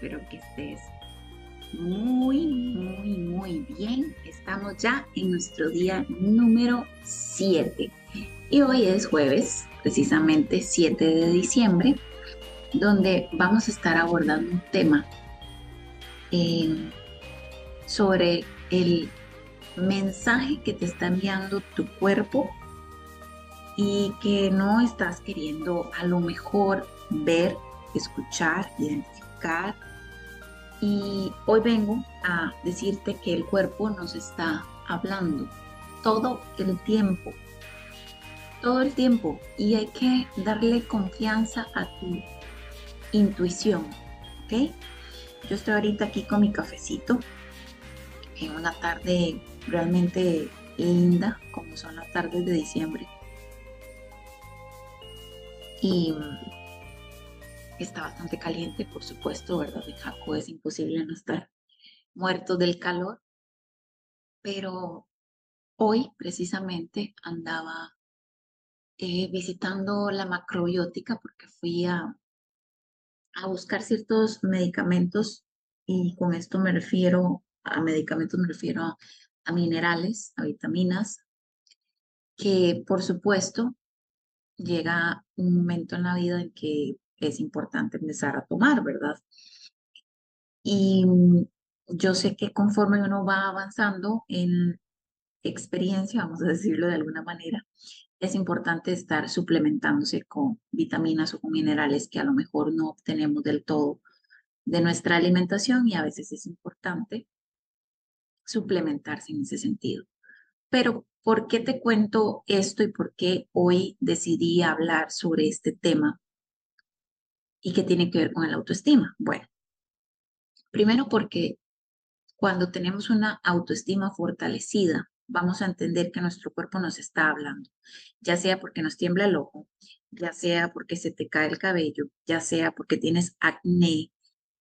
espero que estés muy, muy, muy bien. Estamos ya en nuestro día número 7 y hoy es jueves, precisamente 7 de diciembre, donde vamos a estar abordando un tema eh, sobre el mensaje que te está enviando tu cuerpo y que no estás queriendo a lo mejor ver, escuchar, identificar. Y hoy vengo a decirte que el cuerpo nos está hablando todo el tiempo, todo el tiempo. Y hay que darle confianza a tu intuición, ¿ok? Yo estoy ahorita aquí con mi cafecito en una tarde realmente linda, como son las tardes de diciembre. Y está bastante caliente, por supuesto, ¿verdad? En Jaco es imposible no estar muerto del calor. Pero hoy precisamente andaba eh, visitando la macrobiótica porque fui a, a buscar ciertos medicamentos y con esto me refiero a medicamentos, me refiero a minerales, a vitaminas, que por supuesto llega un momento en la vida en que es importante empezar a tomar, ¿verdad? Y yo sé que conforme uno va avanzando en experiencia, vamos a decirlo de alguna manera, es importante estar suplementándose con vitaminas o con minerales que a lo mejor no obtenemos del todo de nuestra alimentación y a veces es importante suplementarse en ese sentido. Pero, ¿por qué te cuento esto y por qué hoy decidí hablar sobre este tema y qué tiene que ver con el autoestima? Bueno, primero porque cuando tenemos una autoestima fortalecida, vamos a entender que nuestro cuerpo nos está hablando, ya sea porque nos tiembla el ojo, ya sea porque se te cae el cabello, ya sea porque tienes acné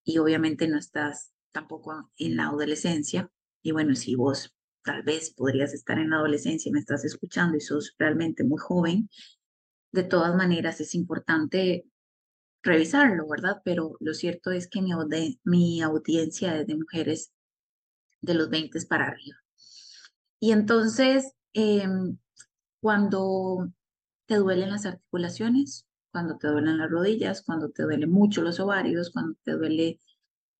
y obviamente no estás tampoco en la adolescencia. Y bueno, si vos tal vez podrías estar en la adolescencia y me estás escuchando y sos realmente muy joven, de todas maneras es importante revisarlo, ¿verdad? Pero lo cierto es que mi, audiencia es de mujeres de los 20 para arriba. Y entonces, em, cuando te duelen las articulaciones, cuando te duelen las rodillas, cuando te duelen mucho los ovarios, cuando te duele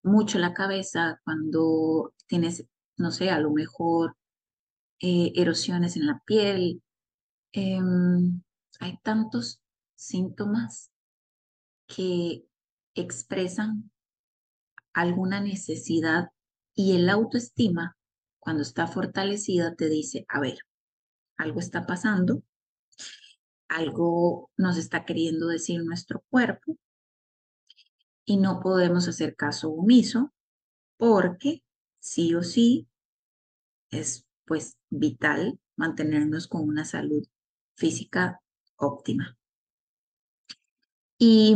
mucho la cabeza, cuando tienes, no sé, a lo mejor eh, erosiones en la piel. Em, hay tantos síntomas que expresan alguna necesidad y el autoestima, cuando está fortalecida, te dice, a ver, algo está pasando, algo nos está queriendo decir nuestro cuerpo y no podemos hacer caso omiso porque sí o sí es pues vital mantenernos con una salud física óptima. ¿Y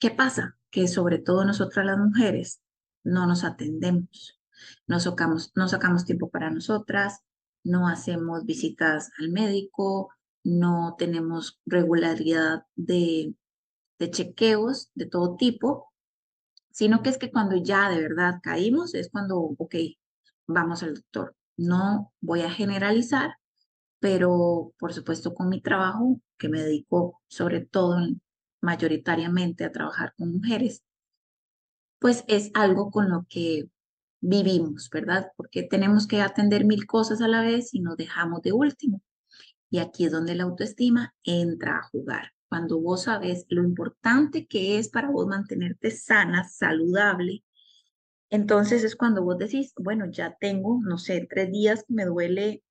qué pasa? Que sobre todo nosotras las mujeres no nos atendemos, no sacamos, no sacamos tiempo para nosotras, no hacemos visitas al médico, no tenemos regularidad de, de chequeos de todo tipo, sino que es que cuando ya de verdad caímos es cuando, ok, vamos al doctor. No voy a generalizar, pero por supuesto con mi trabajo, que me dedico sobre todo mayoritariamente a trabajar con mujeres, pues es algo con lo que vivimos, ¿verdad? Porque tenemos que atender mil cosas a la vez y nos dejamos de último. Y aquí es donde la autoestima entra a jugar. Cuando vos sabes lo importante que es para vos mantenerte sana, saludable, entonces es cuando vos decís, bueno, ya tengo, no sé, tres días que me duele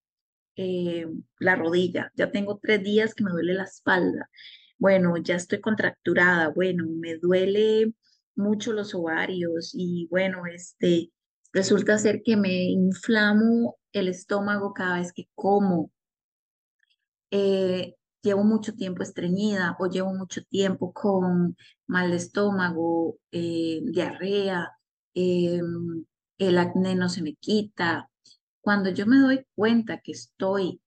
eh, la rodilla, ya tengo tres días que me duele la espalda, bueno, ya estoy contracturada, bueno, me duele mucho los ovarios y bueno, este, resulta ser que me inflamo el estómago cada vez que como. Eh, llevo mucho tiempo estreñida o llevo mucho tiempo con mal de estómago, eh, diarrea, Em, el acné no se me quita. Cuando yo me doy cuenta que estoy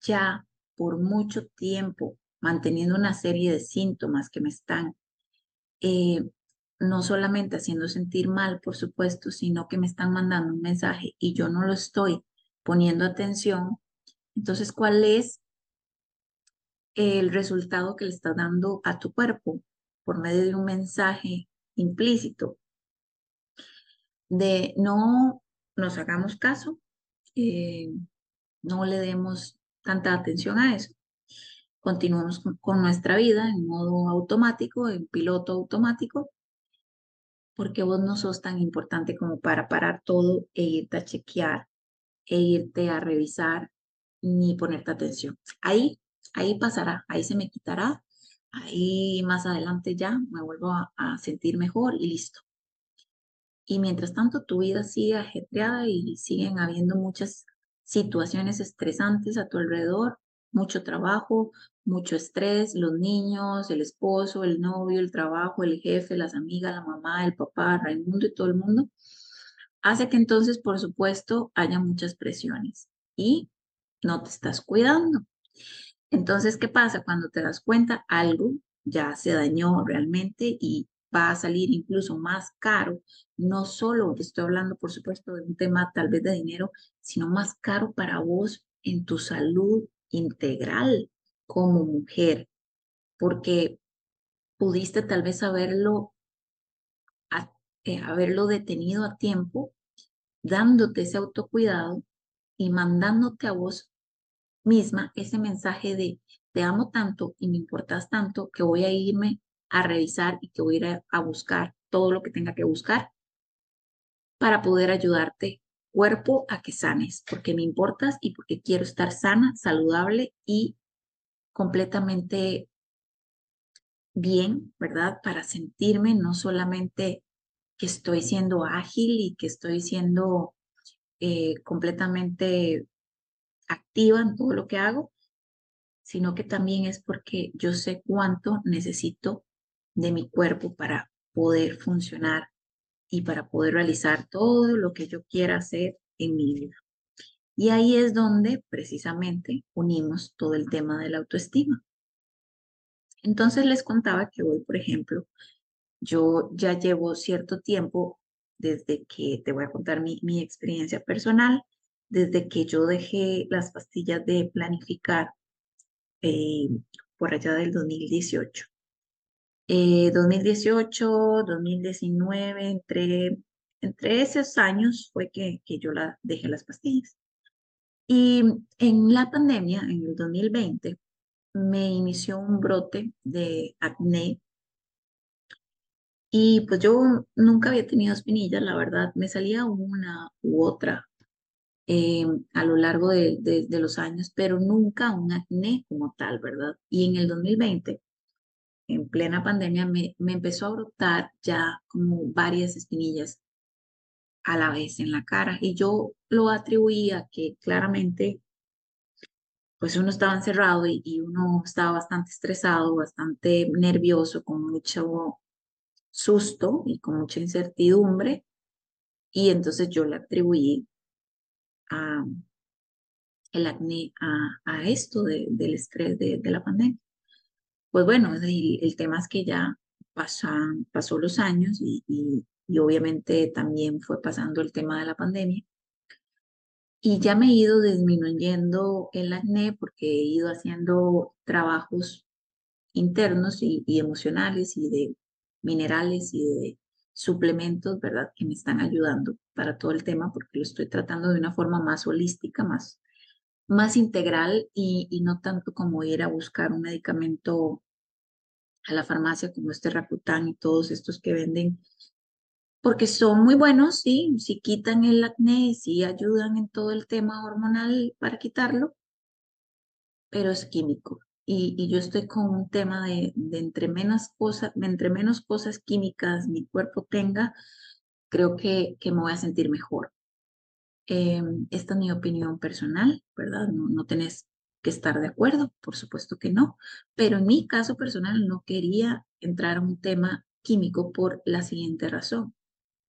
ya por mucho tiempo manteniendo una serie de síntomas que me están eh, no solamente haciendo sentir mal, por supuesto, sino que me están mandando un mensaje y yo no lo estoy poniendo atención, entonces, ¿cuál es el resultado que le estás dando a tu cuerpo por medio de un mensaje implícito? De no nos hagamos caso, eh, no le demos tanta atención a eso. Continuamos con, nuestra vida en modo automático, en piloto automático, porque vos no sos tan importante como para parar todo e irte a chequear, e irte a revisar, ni ponerte atención. Ahí, ahí pasará, ahí se me quitará, ahí más adelante ya me vuelvo a, a sentir mejor y listo. Y mientras tanto, tu vida sigue ajetreada y siguen habiendo muchas situaciones estresantes a tu alrededor, mucho trabajo, mucho estrés, los niños, el esposo, el novio, el trabajo, el jefe, las amigas, la mamá, el papá, Raimundo y todo el mundo, hace que entonces, por supuesto, haya muchas presiones y no te estás cuidando. Entonces, ¿qué pasa? Cuando te das cuenta, algo ya se dañó realmente y va a salir incluso más caro. No solo estoy hablando, por supuesto, de un tema tal vez de dinero, sino más caro para vos en tu salud integral como mujer, porque pudiste tal vez haberlo, eh, haberlo detenido a tiempo, dándote ese autocuidado y mandándote a vos misma ese mensaje de te amo tanto y me importas tanto que voy a irme a revisar y que voy a ir a buscar todo lo que tenga que buscar para poder ayudarte cuerpo a que sanes, porque me importas y porque quiero estar sana, saludable y completamente bien, ¿verdad? Para sentirme no solamente que estoy siendo ágil y que estoy siendo eh, completamente activa en todo lo que hago, sino que también es porque yo sé cuánto necesito de mi cuerpo para poder funcionar y para poder realizar todo lo que yo quiera hacer en mi vida. Y ahí es donde precisamente unimos todo el tema de la autoestima. Entonces les contaba que hoy, por ejemplo, yo ya llevo cierto tiempo desde que te voy a contar mi, mi experiencia personal, desde que yo dejé las pastillas de planificar eh, por allá del 2018. 2018, 2019, entre, entre esos años fue que, que yo la, dejé las pastillas. Y en la pandemia, en el 2020, me inició un brote de acné. Y pues yo nunca había tenido espinillas, la verdad, me salía una u otra eh, a lo largo de, de, los años, pero nunca un acné como tal, ¿verdad? Y en el 2020 en plena pandemia, me, empezó a brotar ya como varias espinillas a la vez en la cara y yo lo atribuía que claramente pues uno estaba encerrado y, uno estaba bastante estresado, bastante nervioso, con mucho susto y con mucha incertidumbre y entonces yo le atribuí a el acné a, esto de, del estrés de la pandemia pues bueno, el, tema es que ya pasan, pasó los años y, obviamente también fue pasando el tema de la pandemia. Y ya me he ido disminuyendo el acné porque he ido haciendo trabajos internos y, emocionales y de minerales y de suplementos, ¿verdad? Que me están ayudando para todo el tema porque lo estoy tratando de una forma más holística, más, más integral y, no tanto como ir a buscar un medicamento a la farmacia como este Rakután y todos estos que venden, porque son muy buenos, sí, sí quitan el acné, sí ayudan en todo el tema hormonal para quitarlo, pero es químico. Y, yo estoy con un tema de, de entre, menos cosas, entre menos cosas químicas mi cuerpo tenga, creo que, que me voy a sentir mejor. Em, esta es mi opinión personal, ¿verdad? No, no tenés que estar de acuerdo, por supuesto que no, pero en mi caso personal no quería entrar a un tema químico por la siguiente razón.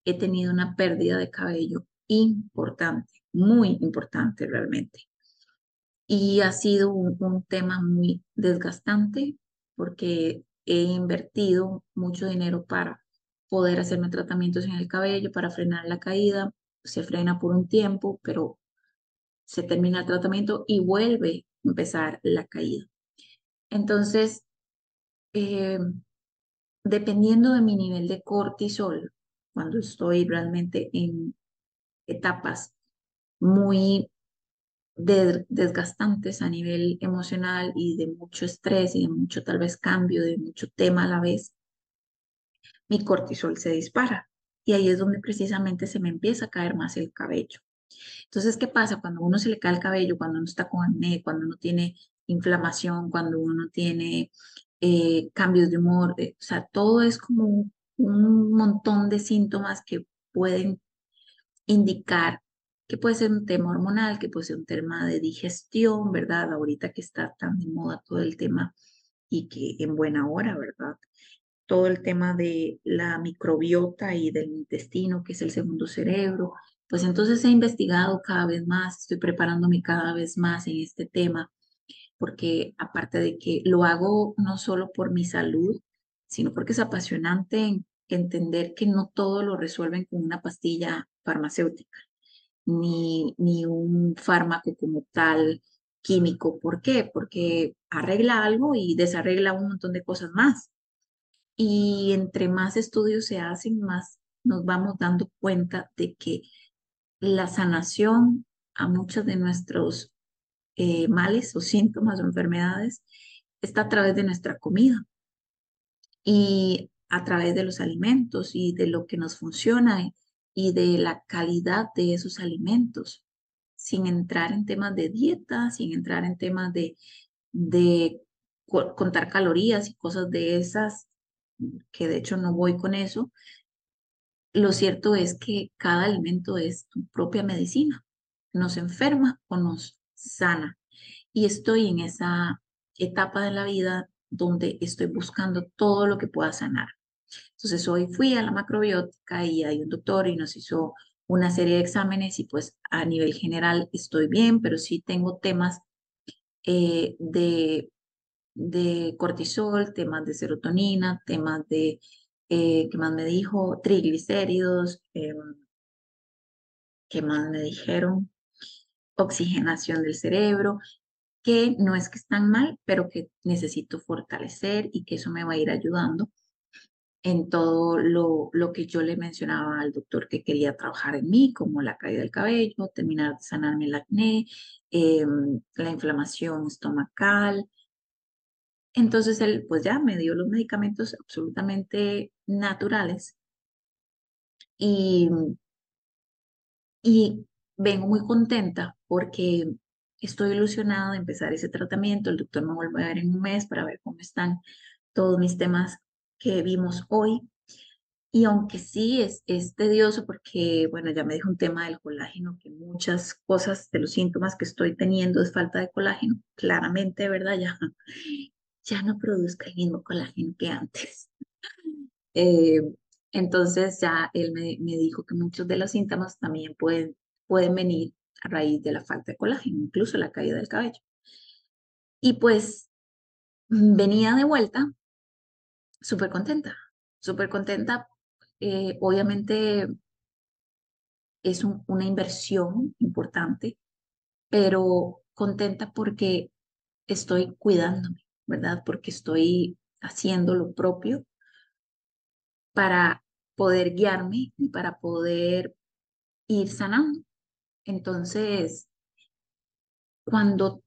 He tenido una pérdida de cabello importante, muy importante realmente. Y ha sido un tema muy desgastante porque he invertido mucho dinero para poder hacerme tratamientos en el cabello para frenar la caída. Se frena por un tiempo, pero se termina el tratamiento y vuelve a empezar la caída. Entonces, eh, dependiendo de mi nivel de cortisol, cuando estoy realmente en etapas muy desgastantes a nivel emocional y de mucho estrés y de mucho tal vez cambio, de mucho tema a la vez, mi cortisol se dispara. Y ahí es donde precisamente se me empieza a caer más el cabello. Entonces, ¿qué pasa? Cuando uno se le cae el cabello, cuando uno está con acné, cuando uno tiene inflamación, cuando uno tiene eh, cambios de humor, eh, o sea, todo es como un, un montón de síntomas que pueden indicar que puede ser un tema hormonal, que puede ser un tema de digestión, ¿verdad? Ahorita que está tan de moda todo el tema y que en buena hora, ¿verdad? Todo el tema de la microbiota y del intestino, que es el segundo cerebro. Pues entonces he investigado cada vez más, estoy preparándome cada vez más en este tema, porque aparte de que lo hago no solo por mi salud, sino porque es apasionante entender que no todo lo resuelven con una pastilla farmacéutica ni, ni un fármaco como tal químico. ¿Por qué? Porque arregla algo y desarregla un montón de cosas más. Y entre más estudios se hacen, más nos vamos dando cuenta de que la sanación a muchos de nuestros eh, males o síntomas o enfermedades está a través de nuestra comida y a través de los alimentos y de lo que nos funciona y de la calidad de esos alimentos, sin entrar en temas de dieta, sin entrar en temas de, de contar calorías y cosas de esas, que de hecho no voy con eso. Lo cierto es que cada alimento es tu propia medicina, nos enferma o nos sana. Y estoy en esa etapa de la vida donde estoy buscando todo lo que pueda sanar. Entonces hoy fui a la macrobiótica y hay un doctor y nos hizo una serie de exámenes y pues a nivel general estoy bien, pero sí tengo temas eh, de, de cortisol, temas de serotonina, temas de, eh, ¿qué más me dijo? Triglicéridos, em, ¿qué más me dijeron? Oxigenación del cerebro, que no es que están mal, pero que necesito fortalecer y que eso me va a ir ayudando en todo lo, lo, que yo le mencionaba al doctor que quería trabajar en mí, como la caída del cabello, terminar de sanarme el acné, em, la inflamación estomacal. Entonces él pues ya me dio los medicamentos absolutamente naturales y, y vengo muy contenta porque estoy ilusionada de empezar ese tratamiento. El doctor me vuelve a ver en un mes para ver cómo están todos mis temas que vimos hoy. Y aunque sí es, es tedioso porque, bueno, ya me dijo un tema del colágeno, que muchas cosas de los síntomas que estoy teniendo es falta de colágeno, claramente, ¿verdad? Ya, ya no produzco el mismo colágeno que antes. Eh, entonces ya él me, me, dijo que muchos de los síntomas también pueden, pueden venir a raíz de la falta de colágeno, incluso la caída del cabello. Y pues venía de vuelta súper contenta, súper contenta. Eh, obviamente es una inversión importante, pero contenta porque estoy cuidándome, ¿verdad? Porque estoy haciendo lo propio para poder guiarme y para poder ir sanando. Entonces, cuando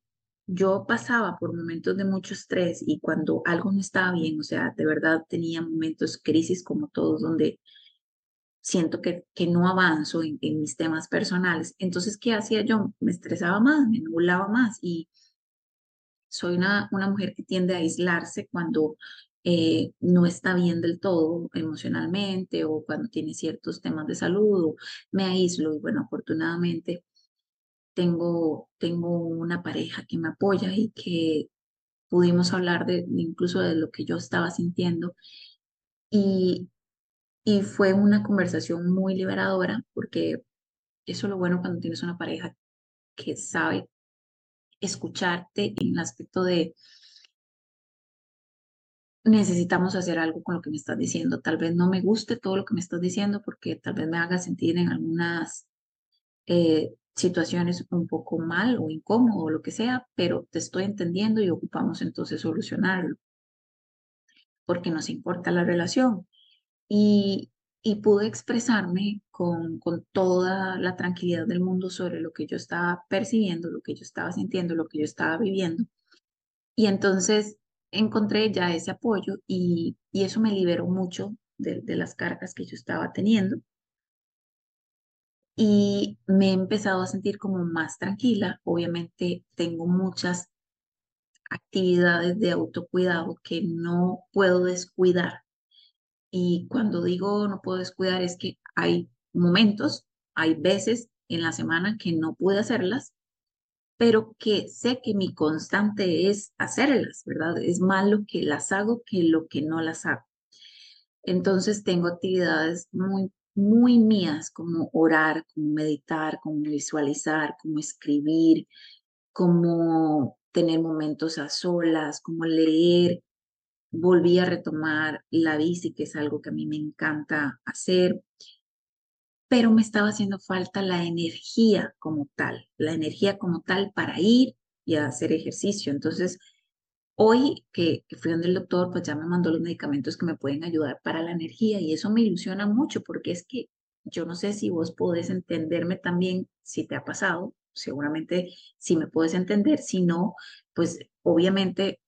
yo pasaba por momentos de mucho estrés y cuando algo no estaba bien, o sea, de verdad tenía momentos, crisis como todos, donde siento que, que no avanzo en, mis temas personales. Entonces, ¿qué hacía yo? Me estresaba más, me nublaba más y soy una, una mujer que tiende a aislarse cuando eh, no está bien del todo emocionalmente o cuando tiene ciertos temas de salud, me aíslo y bueno, afortunadamente tengo, tengo una pareja que me apoya y que pudimos hablar de incluso de lo que yo estaba sintiendo. Y, y fue una conversación muy liberadora porque eso es lo bueno cuando tienes una pareja que sabe escucharte en el aspecto de necesitamos hacer algo con lo que me estás diciendo. Tal vez no me guste todo lo que me estás diciendo porque tal vez me haga sentir en algunas eh, situaciones un poco mal o incómodo o lo que sea, pero te estoy entendiendo y ocupamos entonces solucionarlo porque nos importa la relación. Y, y pude expresarme con, con toda la tranquilidad del mundo sobre lo que yo estaba percibiendo, lo que yo estaba sintiendo, lo que yo estaba viviendo. Y entonces encontré ya ese apoyo y, y eso me liberó mucho de, de, las cargas que yo estaba teniendo. Y me he empezado a sentir como más tranquila. Obviamente tengo muchas actividades de autocuidado que no puedo descuidar. Y cuando digo no puedo descuidar es que hay momentos, hay veces en la semana que no pude hacerlas, pero que sé que mi constante es hacerlas, ¿verdad? Es más lo que las hago que lo que no las hago. Entonces tengo actividades muy, muy mías, como orar, como meditar, como visualizar, como escribir, como tener momentos a solas, como leer. Volví a retomar la bici, que es algo que a mí me encanta hacer pero me estaba haciendo falta la energía como tal, la energía como tal para ir y hacer ejercicio. Entonces, hoy que, fui donde el doctor, pues ya me mandó los medicamentos que me pueden ayudar para la energía y eso me ilusiona mucho porque es que yo no sé si vos podés entenderme también, si te ha pasado, seguramente si me puedes entender, si no, pues obviamente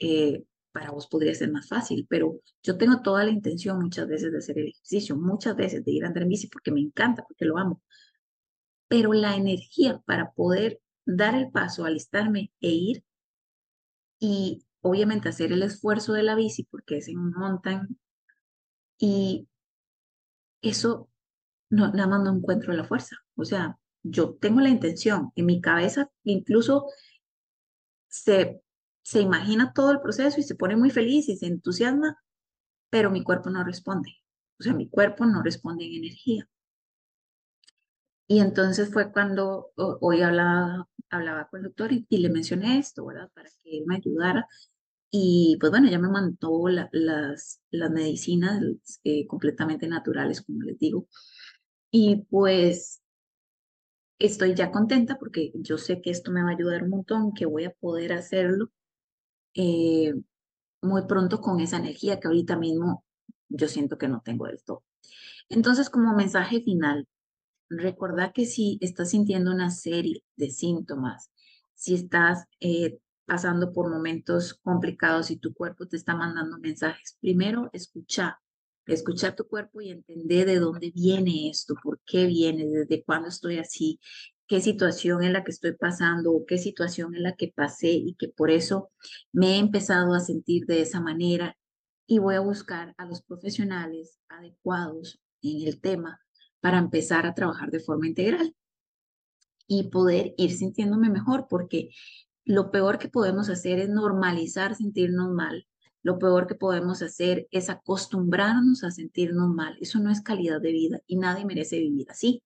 eh, para vos podría ser más fácil, pero yo tengo toda la intención muchas veces de hacer el ejercicio, muchas veces de ir a andar en bici porque me encanta, porque lo amo. Pero la energía para poder dar el paso, alistarme e ir y obviamente hacer el esfuerzo de la bici porque es en un mountain y eso no, nada más no encuentro la fuerza. O sea, yo tengo la intención, en mi cabeza incluso se se imagina todo el proceso y se pone muy feliz y se entusiasma, pero mi cuerpo no responde. O sea, mi cuerpo no responde en energía. Y entonces fue cuando hoy hablaba, hablaba con el doctor y, le mencioné esto, ¿verdad? Para que él me ayudara. Y pues bueno, ya me mandó las, las medicinas eh, completamente naturales, como les digo. Y pues estoy ya contenta porque yo sé que esto me va a ayudar un montón, que voy a poder hacerlo eh, muy pronto con esa energía que ahorita mismo yo siento que no tengo del todo. Entonces, como mensaje final, recordad que si estás sintiendo una serie de síntomas, si estás eh, pasando por momentos complicados y tu cuerpo te está mandando mensajes, primero escucha, escucha tu cuerpo y entender de dónde viene esto, por qué viene, desde cuándo estoy así, qué situación en la que estoy pasando o qué situación en la que pasé y que por eso me he empezado a sentir de esa manera y voy a buscar a los profesionales adecuados en el tema para empezar a trabajar de forma integral y poder ir sintiéndome mejor porque lo peor que podemos hacer es normalizar sentirnos mal. Lo peor que podemos hacer es acostumbrarnos a sentirnos mal. Eso no es calidad de vida y nadie merece vivir así.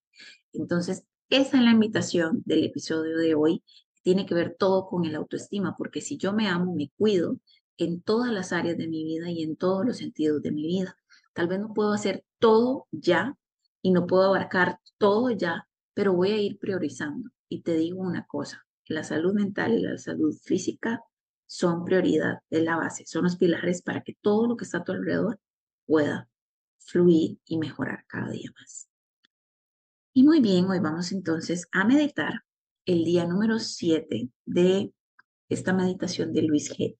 Entonces, esa es la invitación del episodio de hoy. Tiene que ver todo con el autoestima, porque si yo me amo, me cuido en todas las áreas de mi vida y en todos los sentidos de mi vida. Tal vez no puedo hacer todo ya y no puedo abarcar todo ya, pero voy a ir priorizando. Y te digo una cosa, la salud mental y la salud física son prioridad de la base, son los pilares para que todo lo que está a tu alrededor pueda fluir y mejorar cada día más. Y muy bien, hoy vamos entonces a meditar el día número 7 de esta meditación de Luis G.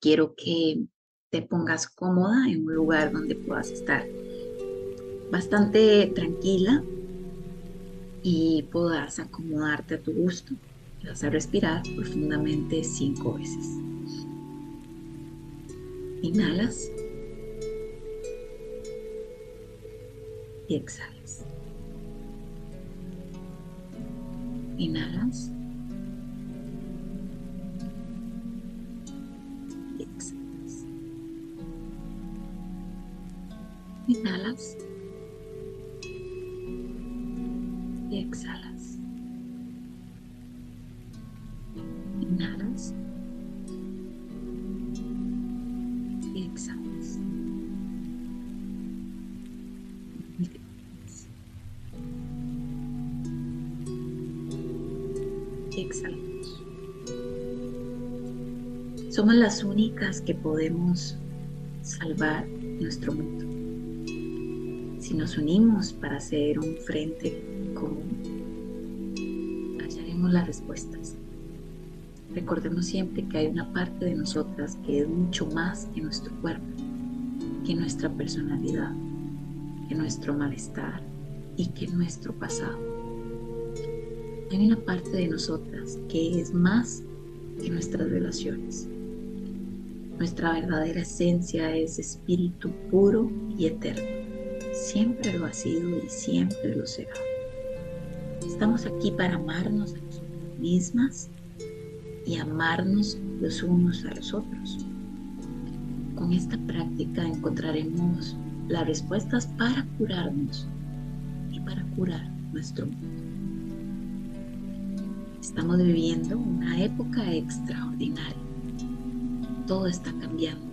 Quiero que te pongas cómoda en un lugar donde puedas estar bastante tranquila y puedas acomodarte a tu gusto. Vas a respirar profundamente cinco veces. Inhalas. Y exhalas. Inhalas. Exhalas. Inhalas. Y exhalas. Exhalamos. Somos las únicas que podemos salvar nuestro mundo. Si nos unimos para hacer un frente común, hallaremos las respuestas. Recordemos siempre que hay una parte de nosotras que es mucho más que nuestro cuerpo, que nuestra personalidad, que nuestro malestar y que nuestro pasado. Hay una parte de nosotras que es más que nuestras relaciones. Nuestra verdadera esencia es espíritu puro y eterno siempre lo ha sido y siempre lo será. Estamos aquí para amarnos a mismas y amarnos los unos a los otros. Con esta práctica encontraremos las respuestas para curarnos y para curar nuestro mundo. Estamos viviendo una época extraordinaria. Todo está cambiando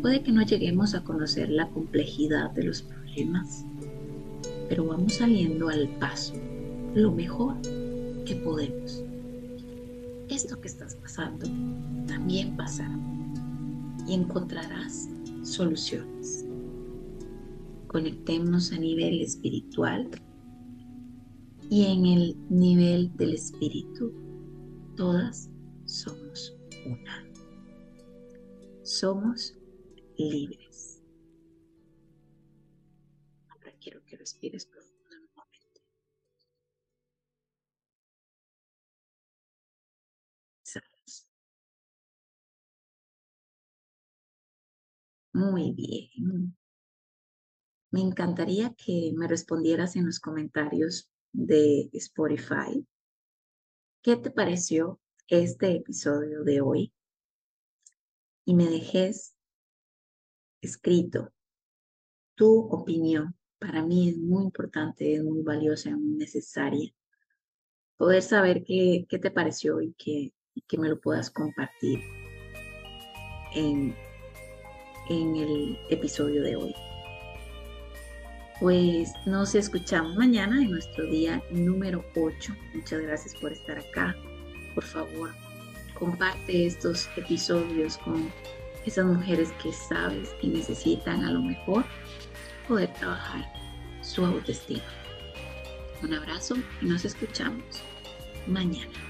Puede que no lleguemos a conocer la complejidad de los problemas, pero vamos saliendo al paso lo mejor que podemos. Esto que estás pasando también pasará y encontrarás soluciones. Conectemos a nivel espiritual y en el nivel del espíritu todas somos una. Somos libres. Ahora quiero que respires profundamente. Exhalas. Muy bien. Me encantaría que me respondieras en los comentarios de Spotify. ¿Qué te pareció este episodio de hoy? Y me dejes escrito. Tu opinión para mí es muy importante, es muy valiosa, es muy necesaria. Poder saber qué, qué te pareció y que, que me lo puedas compartir en, en el episodio de hoy. Pues nos escuchamos mañana en nuestro día número 8. Muchas gracias por estar acá. Por favor, comparte estos episodios con esas mujeres que sabes y necesitan a lo mejor poder trabajar su autoestima. Un abrazo y nos escuchamos mañana.